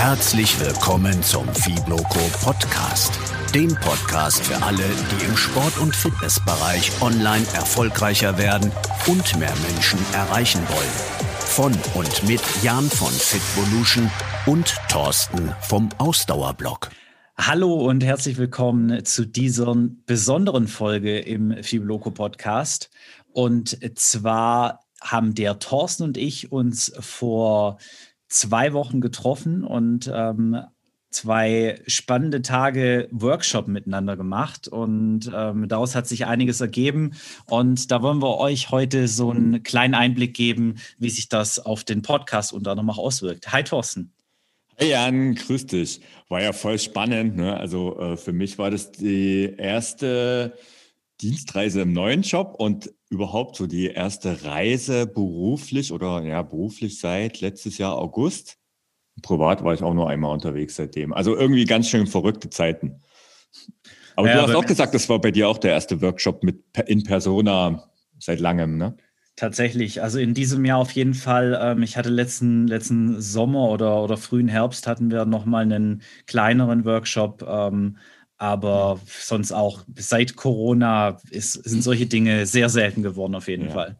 Herzlich willkommen zum Fibloco Podcast. Dem Podcast für alle, die im Sport- und Fitnessbereich online erfolgreicher werden und mehr Menschen erreichen wollen. Von und mit Jan von Fitvolution und Thorsten vom Ausdauerblock. Hallo und herzlich willkommen zu dieser besonderen Folge im Fibloco Podcast. Und zwar haben der Thorsten und ich uns vor zwei Wochen getroffen und ähm, zwei spannende Tage Workshop miteinander gemacht und ähm, daraus hat sich einiges ergeben und da wollen wir euch heute so einen kleinen Einblick geben, wie sich das auf den Podcast unter anderem auch auswirkt. Hi Thorsten. Hey Jan, grüß dich. War ja voll spannend. Ne? Also äh, für mich war das die erste Dienstreise im neuen Job und überhaupt so die erste Reise beruflich oder ja, beruflich seit letztes Jahr August. Privat war ich auch nur einmal unterwegs seitdem. Also irgendwie ganz schön verrückte Zeiten. Aber ja, du hast auch gesagt, das war bei dir auch der erste Workshop mit in Persona seit langem, ne? Tatsächlich, also in diesem Jahr auf jeden Fall. Ähm, ich hatte letzten, letzten Sommer oder, oder frühen Herbst hatten wir nochmal einen kleineren Workshop. Ähm, aber sonst auch seit Corona ist, sind solche Dinge sehr selten geworden, auf jeden ja. Fall.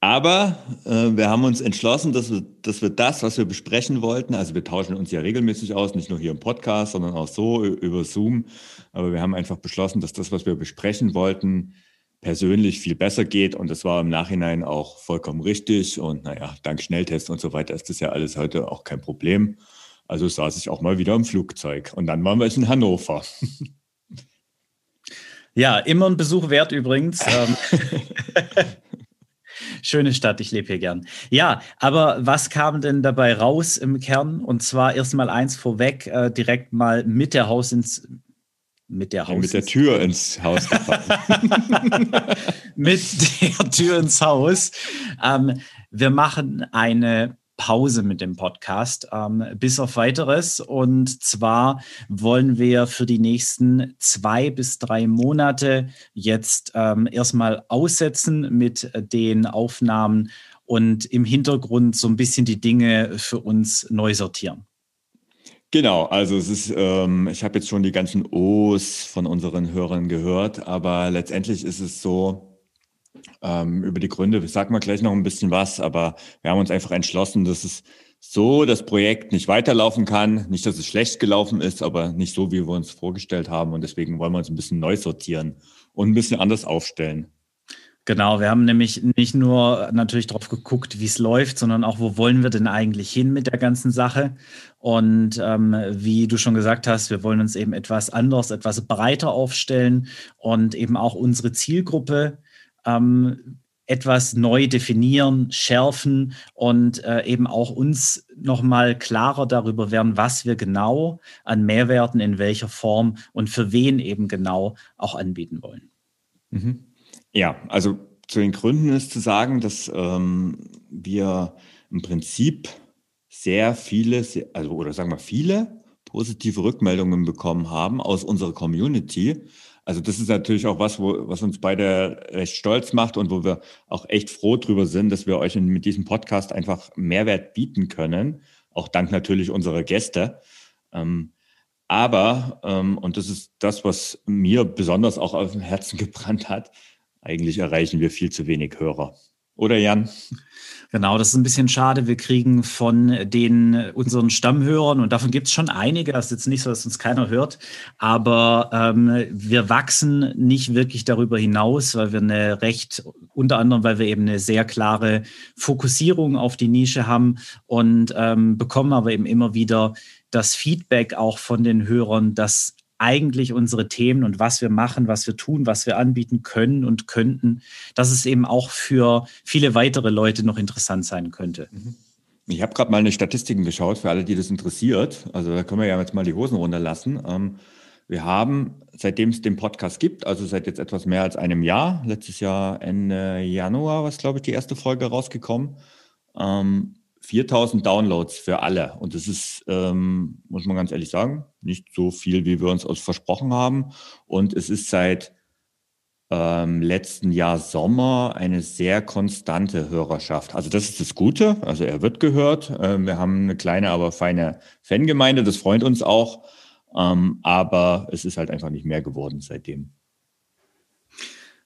Aber äh, wir haben uns entschlossen, dass wir, dass wir das, was wir besprechen wollten, also wir tauschen uns ja regelmäßig aus, nicht nur hier im Podcast, sondern auch so über Zoom. Aber wir haben einfach beschlossen, dass das, was wir besprechen wollten, persönlich viel besser geht. Und das war im Nachhinein auch vollkommen richtig. Und naja, dank Schnelltest und so weiter ist das ja alles heute auch kein Problem. Also saß ich auch mal wieder im Flugzeug. Und dann waren wir in Hannover. Ja, immer ein Besuch wert übrigens. Ähm, schöne Stadt, ich lebe hier gern. Ja, aber was kam denn dabei raus im Kern? Und zwar erstmal eins vorweg, äh, direkt mal mit der Haus ins mit der Haus ja, mit der Tür ins Haus mit der Tür ins Haus. Ähm, wir machen eine Pause mit dem Podcast, ähm, bis auf weiteres. Und zwar wollen wir für die nächsten zwei bis drei Monate jetzt ähm, erstmal aussetzen mit den Aufnahmen und im Hintergrund so ein bisschen die Dinge für uns neu sortieren. Genau, also es ist, ähm, ich habe jetzt schon die ganzen O's von unseren Hörern gehört, aber letztendlich ist es so, ähm, über die Gründe sagen wir gleich noch ein bisschen was, aber wir haben uns einfach entschlossen, dass es so das Projekt nicht weiterlaufen kann. Nicht, dass es schlecht gelaufen ist, aber nicht so, wie wir uns vorgestellt haben. Und deswegen wollen wir uns ein bisschen neu sortieren und ein bisschen anders aufstellen. Genau, wir haben nämlich nicht nur natürlich darauf geguckt, wie es läuft, sondern auch, wo wollen wir denn eigentlich hin mit der ganzen Sache. Und ähm, wie du schon gesagt hast, wir wollen uns eben etwas anders, etwas breiter aufstellen und eben auch unsere Zielgruppe ähm, etwas neu definieren, schärfen und äh, eben auch uns nochmal klarer darüber werden, was wir genau an Mehrwerten in welcher Form und für wen eben genau auch anbieten wollen. Mhm. Ja, also zu den Gründen ist zu sagen, dass ähm, wir im Prinzip sehr viele, also oder sagen wir viele positive Rückmeldungen bekommen haben aus unserer Community also das ist natürlich auch was, wo, was uns beide recht stolz macht und wo wir auch echt froh drüber sind, dass wir euch mit diesem Podcast einfach Mehrwert bieten können. Auch dank natürlich unserer Gäste. Ähm, aber, ähm, und das ist das, was mir besonders auch auf dem Herzen gebrannt hat, eigentlich erreichen wir viel zu wenig Hörer. Oder Jan? Genau, das ist ein bisschen schade. Wir kriegen von den unseren Stammhörern, und davon gibt es schon einige, das ist jetzt nicht so, dass uns keiner hört, aber ähm, wir wachsen nicht wirklich darüber hinaus, weil wir eine recht, unter anderem, weil wir eben eine sehr klare Fokussierung auf die Nische haben und ähm, bekommen aber eben immer wieder das Feedback auch von den Hörern, dass eigentlich unsere Themen und was wir machen, was wir tun, was wir anbieten können und könnten, dass es eben auch für viele weitere Leute noch interessant sein könnte. Mhm. Ich habe gerade mal eine Statistiken geschaut für alle, die das interessiert. Also da können wir ja jetzt mal die Hosen runterlassen. Ähm, wir haben, seitdem es den Podcast gibt, also seit jetzt etwas mehr als einem Jahr, letztes Jahr Ende Januar, was glaube ich die erste Folge rausgekommen, 4000 ähm, Downloads für alle. Und das ist, ähm, muss man ganz ehrlich sagen, nicht so viel, wie wir uns versprochen haben. Und es ist seit ähm, letzten Jahr Sommer eine sehr konstante Hörerschaft. Also das ist das Gute. Also er wird gehört. Ähm, wir haben eine kleine, aber feine Fangemeinde. Das freut uns auch. Ähm, aber es ist halt einfach nicht mehr geworden seitdem.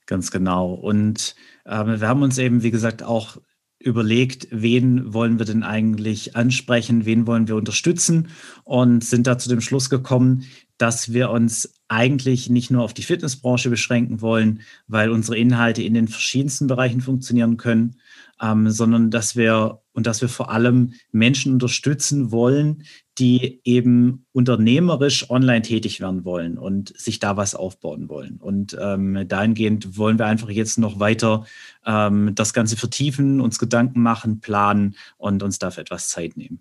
Ganz genau. Und äh, wir haben uns eben, wie gesagt, auch überlegt, wen wollen wir denn eigentlich ansprechen, wen wollen wir unterstützen und sind da zu dem Schluss gekommen, dass wir uns eigentlich nicht nur auf die Fitnessbranche beschränken wollen, weil unsere Inhalte in den verschiedensten Bereichen funktionieren können, ähm, sondern dass wir und dass wir vor allem Menschen unterstützen wollen, die eben unternehmerisch online tätig werden wollen und sich da was aufbauen wollen. Und ähm, dahingehend wollen wir einfach jetzt noch weiter ähm, das Ganze vertiefen, uns Gedanken machen, planen und uns dafür etwas Zeit nehmen.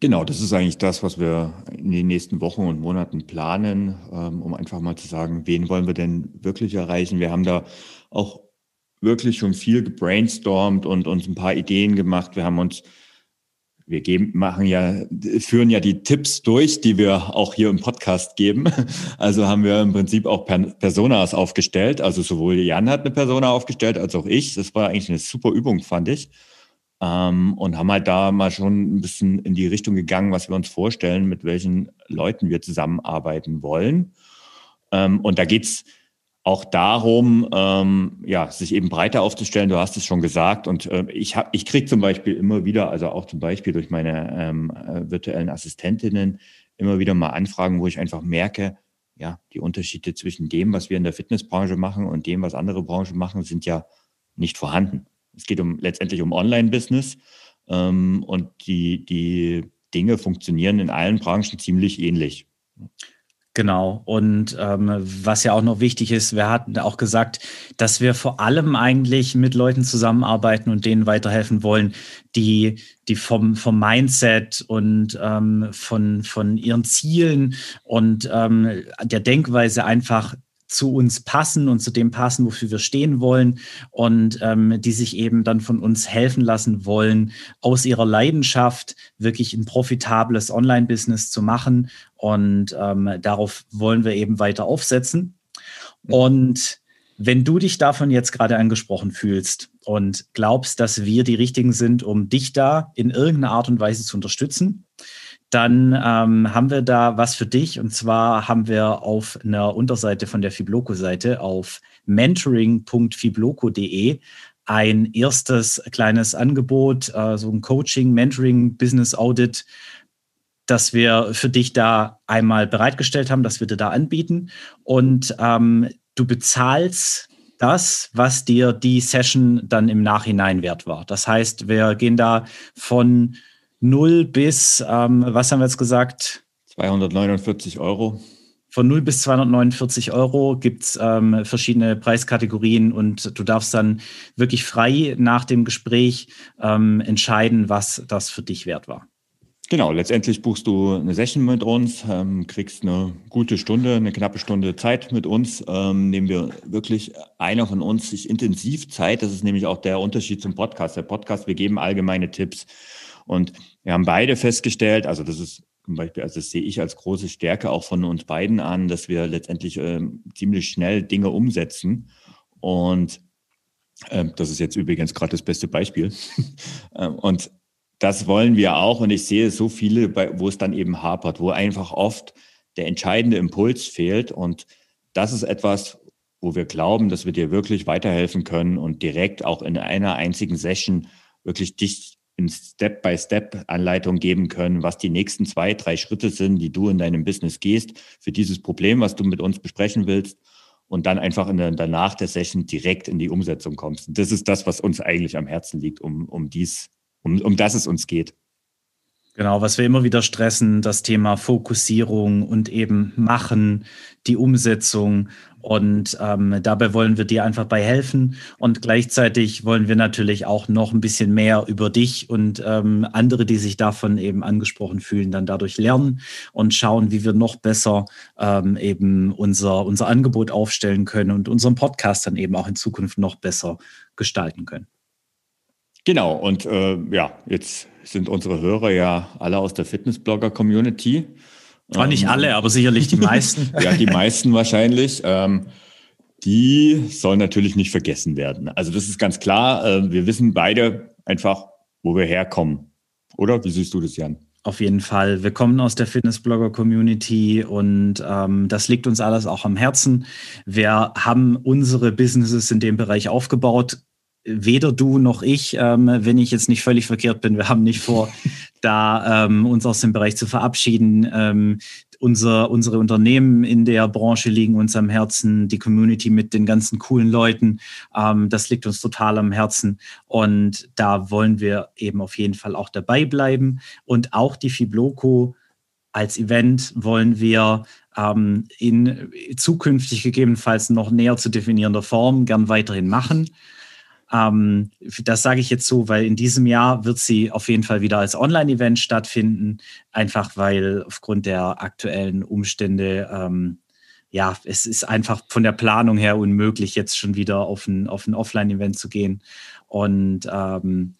Genau, das ist eigentlich das, was wir in den nächsten Wochen und Monaten planen, ähm, um einfach mal zu sagen, wen wollen wir denn wirklich erreichen. Wir haben da auch wirklich schon viel gebrainstormt und uns ein paar Ideen gemacht. Wir haben uns, wir geben, machen ja, führen ja die Tipps durch, die wir auch hier im Podcast geben. Also haben wir im Prinzip auch Personas aufgestellt. Also sowohl Jan hat eine Persona aufgestellt als auch ich. Das war eigentlich eine super Übung, fand ich. Ähm, und haben halt da mal schon ein bisschen in die Richtung gegangen, was wir uns vorstellen, mit welchen Leuten wir zusammenarbeiten wollen. Ähm, und da geht's auch darum, ähm, ja, sich eben breiter aufzustellen. Du hast es schon gesagt. Und äh, ich habe, ich kriege zum Beispiel immer wieder, also auch zum Beispiel durch meine ähm, äh, virtuellen Assistentinnen, immer wieder mal Anfragen, wo ich einfach merke, ja, die Unterschiede zwischen dem, was wir in der Fitnessbranche machen und dem, was andere Branchen machen, sind ja nicht vorhanden. Es geht um letztendlich um Online-Business ähm, und die, die Dinge funktionieren in allen Branchen ziemlich ähnlich. Genau. Und ähm, was ja auch noch wichtig ist, wir hatten auch gesagt, dass wir vor allem eigentlich mit Leuten zusammenarbeiten und denen weiterhelfen wollen, die, die vom, vom Mindset und ähm, von, von ihren Zielen und ähm, der Denkweise einfach zu uns passen und zu dem passen, wofür wir stehen wollen und ähm, die sich eben dann von uns helfen lassen wollen, aus ihrer Leidenschaft wirklich ein profitables Online-Business zu machen. Und ähm, darauf wollen wir eben weiter aufsetzen. Und wenn du dich davon jetzt gerade angesprochen fühlst und glaubst, dass wir die Richtigen sind, um dich da in irgendeiner Art und Weise zu unterstützen, dann ähm, haben wir da was für dich. Und zwar haben wir auf einer Unterseite von der Fibloco-Seite auf mentoring.fibloco.de ein erstes kleines Angebot, äh, so ein Coaching, Mentoring, Business Audit, das wir für dich da einmal bereitgestellt haben, dass wir dir da anbieten. Und ähm, du bezahlst das, was dir die Session dann im Nachhinein wert war. Das heißt, wir gehen da von 0 bis, ähm, was haben wir jetzt gesagt? 249 Euro. Von 0 bis 249 Euro gibt es ähm, verschiedene Preiskategorien und du darfst dann wirklich frei nach dem Gespräch ähm, entscheiden, was das für dich wert war. Genau, letztendlich buchst du eine Session mit uns, ähm, kriegst eine gute Stunde, eine knappe Stunde Zeit mit uns. Ähm, nehmen wir wirklich einer von uns sich intensiv Zeit. Das ist nämlich auch der Unterschied zum Podcast. Der Podcast, wir geben allgemeine Tipps. Und wir haben beide festgestellt, also das ist zum Beispiel, also das sehe ich als große Stärke auch von uns beiden an, dass wir letztendlich äh, ziemlich schnell Dinge umsetzen. Und äh, das ist jetzt übrigens gerade das beste Beispiel. Ähm, und das wollen wir auch. Und ich sehe so viele, bei, wo es dann eben hapert, wo einfach oft der entscheidende Impuls fehlt. Und das ist etwas, wo wir glauben, dass wir dir wirklich weiterhelfen können und direkt auch in einer einzigen Session wirklich dich in Step-by-Step-Anleitung geben können, was die nächsten zwei, drei Schritte sind, die du in deinem Business gehst für dieses Problem, was du mit uns besprechen willst und dann einfach in der, danach der Session direkt in die Umsetzung kommst. Das ist das, was uns eigentlich am Herzen liegt, um, um dies, um, um das es uns geht. Genau, was wir immer wieder stressen, das Thema Fokussierung und eben Machen, die Umsetzung. Und ähm, dabei wollen wir dir einfach bei helfen. Und gleichzeitig wollen wir natürlich auch noch ein bisschen mehr über dich und ähm, andere, die sich davon eben angesprochen fühlen, dann dadurch lernen und schauen, wie wir noch besser ähm, eben unser, unser Angebot aufstellen können und unseren Podcast dann eben auch in Zukunft noch besser gestalten können. Genau, und äh, ja, jetzt sind unsere Hörer ja alle aus der Fitnessblogger-Community. War nicht ähm, alle, aber sicherlich die meisten. ja, die meisten wahrscheinlich. Ähm, die soll natürlich nicht vergessen werden. Also das ist ganz klar. Äh, wir wissen beide einfach, wo wir herkommen. Oder? Wie siehst du das, Jan? Auf jeden Fall. Wir kommen aus der Fitnessblogger-Community und ähm, das liegt uns alles auch am Herzen. Wir haben unsere Businesses in dem Bereich aufgebaut. Weder du noch ich, ähm, wenn ich jetzt nicht völlig verkehrt bin, wir haben nicht vor, da ähm, uns aus dem Bereich zu verabschieden. Ähm, unser, unsere Unternehmen in der Branche liegen uns am Herzen, die Community mit den ganzen coolen Leuten, ähm, das liegt uns total am Herzen und da wollen wir eben auf jeden Fall auch dabei bleiben und auch die Fibloco als Event wollen wir ähm, in zukünftig gegebenenfalls noch näher zu definierender Form gern weiterhin machen. Ähm, das sage ich jetzt so, weil in diesem Jahr wird sie auf jeden Fall wieder als Online-Event stattfinden, einfach weil aufgrund der aktuellen Umstände ähm, ja, es ist einfach von der Planung her unmöglich, jetzt schon wieder auf ein, auf ein Offline-Event zu gehen. Und ähm,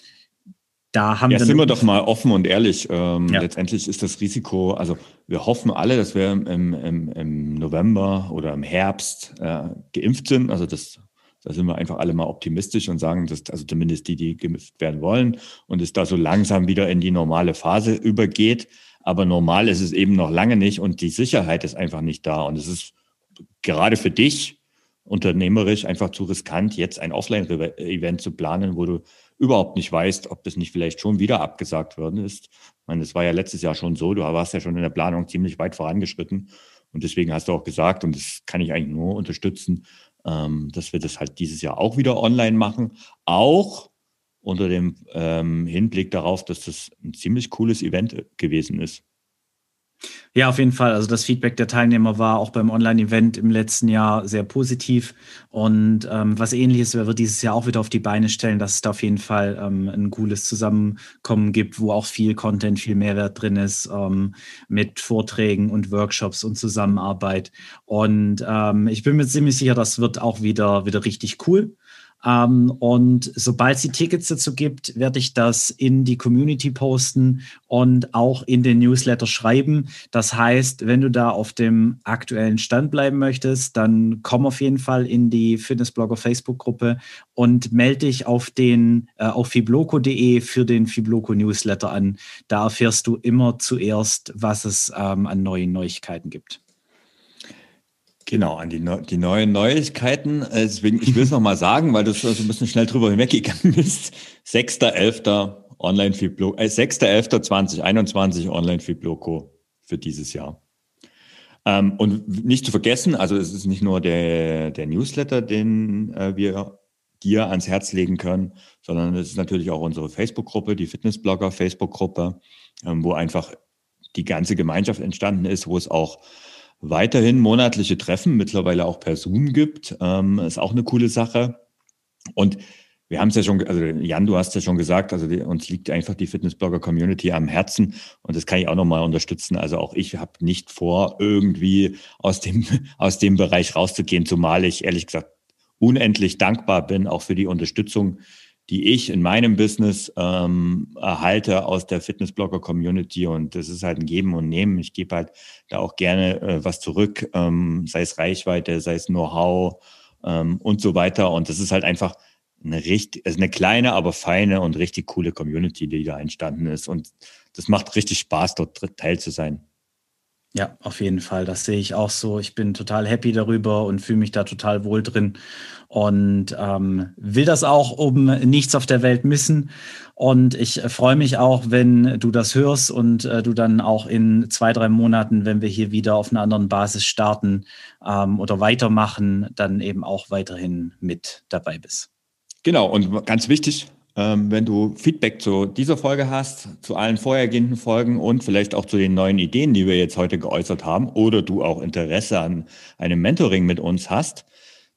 da haben ja, wir. sind wir doch mal offen und ehrlich. Ähm, ja. Letztendlich ist das Risiko, also wir hoffen alle, dass wir im, im, im November oder im Herbst äh, geimpft sind. Also das da sind wir einfach alle mal optimistisch und sagen, dass also zumindest die, die geimpft werden wollen und es da so langsam wieder in die normale Phase übergeht. Aber normal ist es eben noch lange nicht und die Sicherheit ist einfach nicht da. Und es ist gerade für dich unternehmerisch einfach zu riskant, jetzt ein Offline-Event zu planen, wo du überhaupt nicht weißt, ob das nicht vielleicht schon wieder abgesagt worden ist. Ich meine, das war ja letztes Jahr schon so, du warst ja schon in der Planung ziemlich weit vorangeschritten. Und deswegen hast du auch gesagt, und das kann ich eigentlich nur unterstützen, ähm, dass wir das halt dieses Jahr auch wieder online machen. Auch unter dem ähm, Hinblick darauf, dass das ein ziemlich cooles Event äh, gewesen ist. Ja, auf jeden Fall. Also das Feedback der Teilnehmer war auch beim Online-Event im letzten Jahr sehr positiv. Und ähm, was ähnliches werden wir dieses Jahr auch wieder auf die Beine stellen, dass es da auf jeden Fall ähm, ein cooles Zusammenkommen gibt, wo auch viel Content, viel Mehrwert drin ist, ähm, mit Vorträgen und Workshops und Zusammenarbeit. Und ähm, ich bin mir ziemlich sicher, das wird auch wieder, wieder richtig cool. Ähm, und sobald es die Tickets dazu gibt, werde ich das in die Community posten und auch in den Newsletter schreiben. Das heißt, wenn du da auf dem aktuellen Stand bleiben möchtest, dann komm auf jeden Fall in die Fitnessblogger Facebook-Gruppe und melde dich auf den äh, auf fibloco.de für den Fibloco Newsletter an. Da erfährst du immer zuerst, was es ähm, an neuen Neuigkeiten gibt. Genau, an die, die neuen Neuigkeiten. Deswegen, ich will es nochmal sagen, weil du so ein bisschen schnell drüber hinweggegangen bist. 6.11. Online Fibloco, äh, 6.11.2021 Online Fibloco für dieses Jahr. Ähm, und nicht zu vergessen, also es ist nicht nur der, der Newsletter, den äh, wir dir ans Herz legen können, sondern es ist natürlich auch unsere Facebook-Gruppe, die Fitnessblogger Facebook-Gruppe, ähm, wo einfach die ganze Gemeinschaft entstanden ist, wo es auch weiterhin monatliche Treffen, mittlerweile auch per Zoom gibt. Ähm, ist auch eine coole Sache. Und wir haben es ja schon, also Jan, du hast ja schon gesagt, also die, uns liegt einfach die Fitnessblogger-Community am Herzen und das kann ich auch nochmal unterstützen. Also auch ich habe nicht vor, irgendwie aus dem, aus dem Bereich rauszugehen, zumal ich ehrlich gesagt unendlich dankbar bin, auch für die Unterstützung, die ich in meinem Business ähm, erhalte aus der Fitnessblogger-Community. Und das ist halt ein Geben und Nehmen. Ich gebe halt da auch gerne äh, was zurück, ähm, sei es Reichweite, sei es Know-how ähm, und so weiter. Und das ist halt einfach eine richtig, also eine kleine, aber feine und richtig coole Community, die da entstanden ist. Und das macht richtig Spaß, dort Teil zu sein. Ja, auf jeden Fall. Das sehe ich auch so. Ich bin total happy darüber und fühle mich da total wohl drin und ähm, will das auch um nichts auf der Welt missen. Und ich äh, freue mich auch, wenn du das hörst und äh, du dann auch in zwei, drei Monaten, wenn wir hier wieder auf einer anderen Basis starten ähm, oder weitermachen, dann eben auch weiterhin mit dabei bist. Genau. Und ganz wichtig, wenn du Feedback zu dieser Folge hast, zu allen vorhergehenden Folgen und vielleicht auch zu den neuen Ideen, die wir jetzt heute geäußert haben, oder du auch Interesse an einem Mentoring mit uns hast,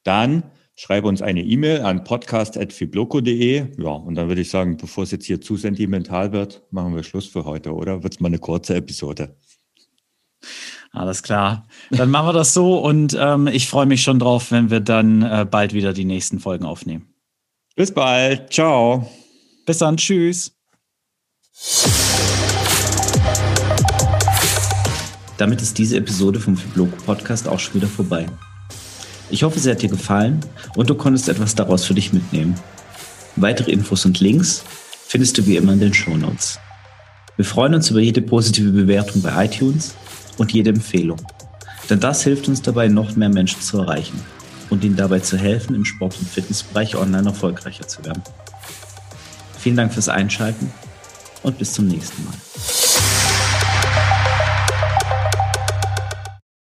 dann schreib uns eine E-Mail an podcast.fibloco.de. Ja, und dann würde ich sagen, bevor es jetzt hier zu sentimental wird, machen wir Schluss für heute, oder? Wird es mal eine kurze Episode. Alles klar. Dann machen wir das so und ähm, ich freue mich schon drauf, wenn wir dann äh, bald wieder die nächsten Folgen aufnehmen. Bis bald. Ciao. Bis dann. Tschüss. Damit ist diese Episode vom Fibloco Podcast auch schon wieder vorbei. Ich hoffe, sie hat dir gefallen und du konntest etwas daraus für dich mitnehmen. Weitere Infos und Links findest du wie immer in den Show Notes. Wir freuen uns über jede positive Bewertung bei iTunes und jede Empfehlung. Denn das hilft uns dabei, noch mehr Menschen zu erreichen und ihnen dabei zu helfen, im Sport- und Fitnessbereich online erfolgreicher zu werden. Vielen Dank fürs Einschalten und bis zum nächsten Mal.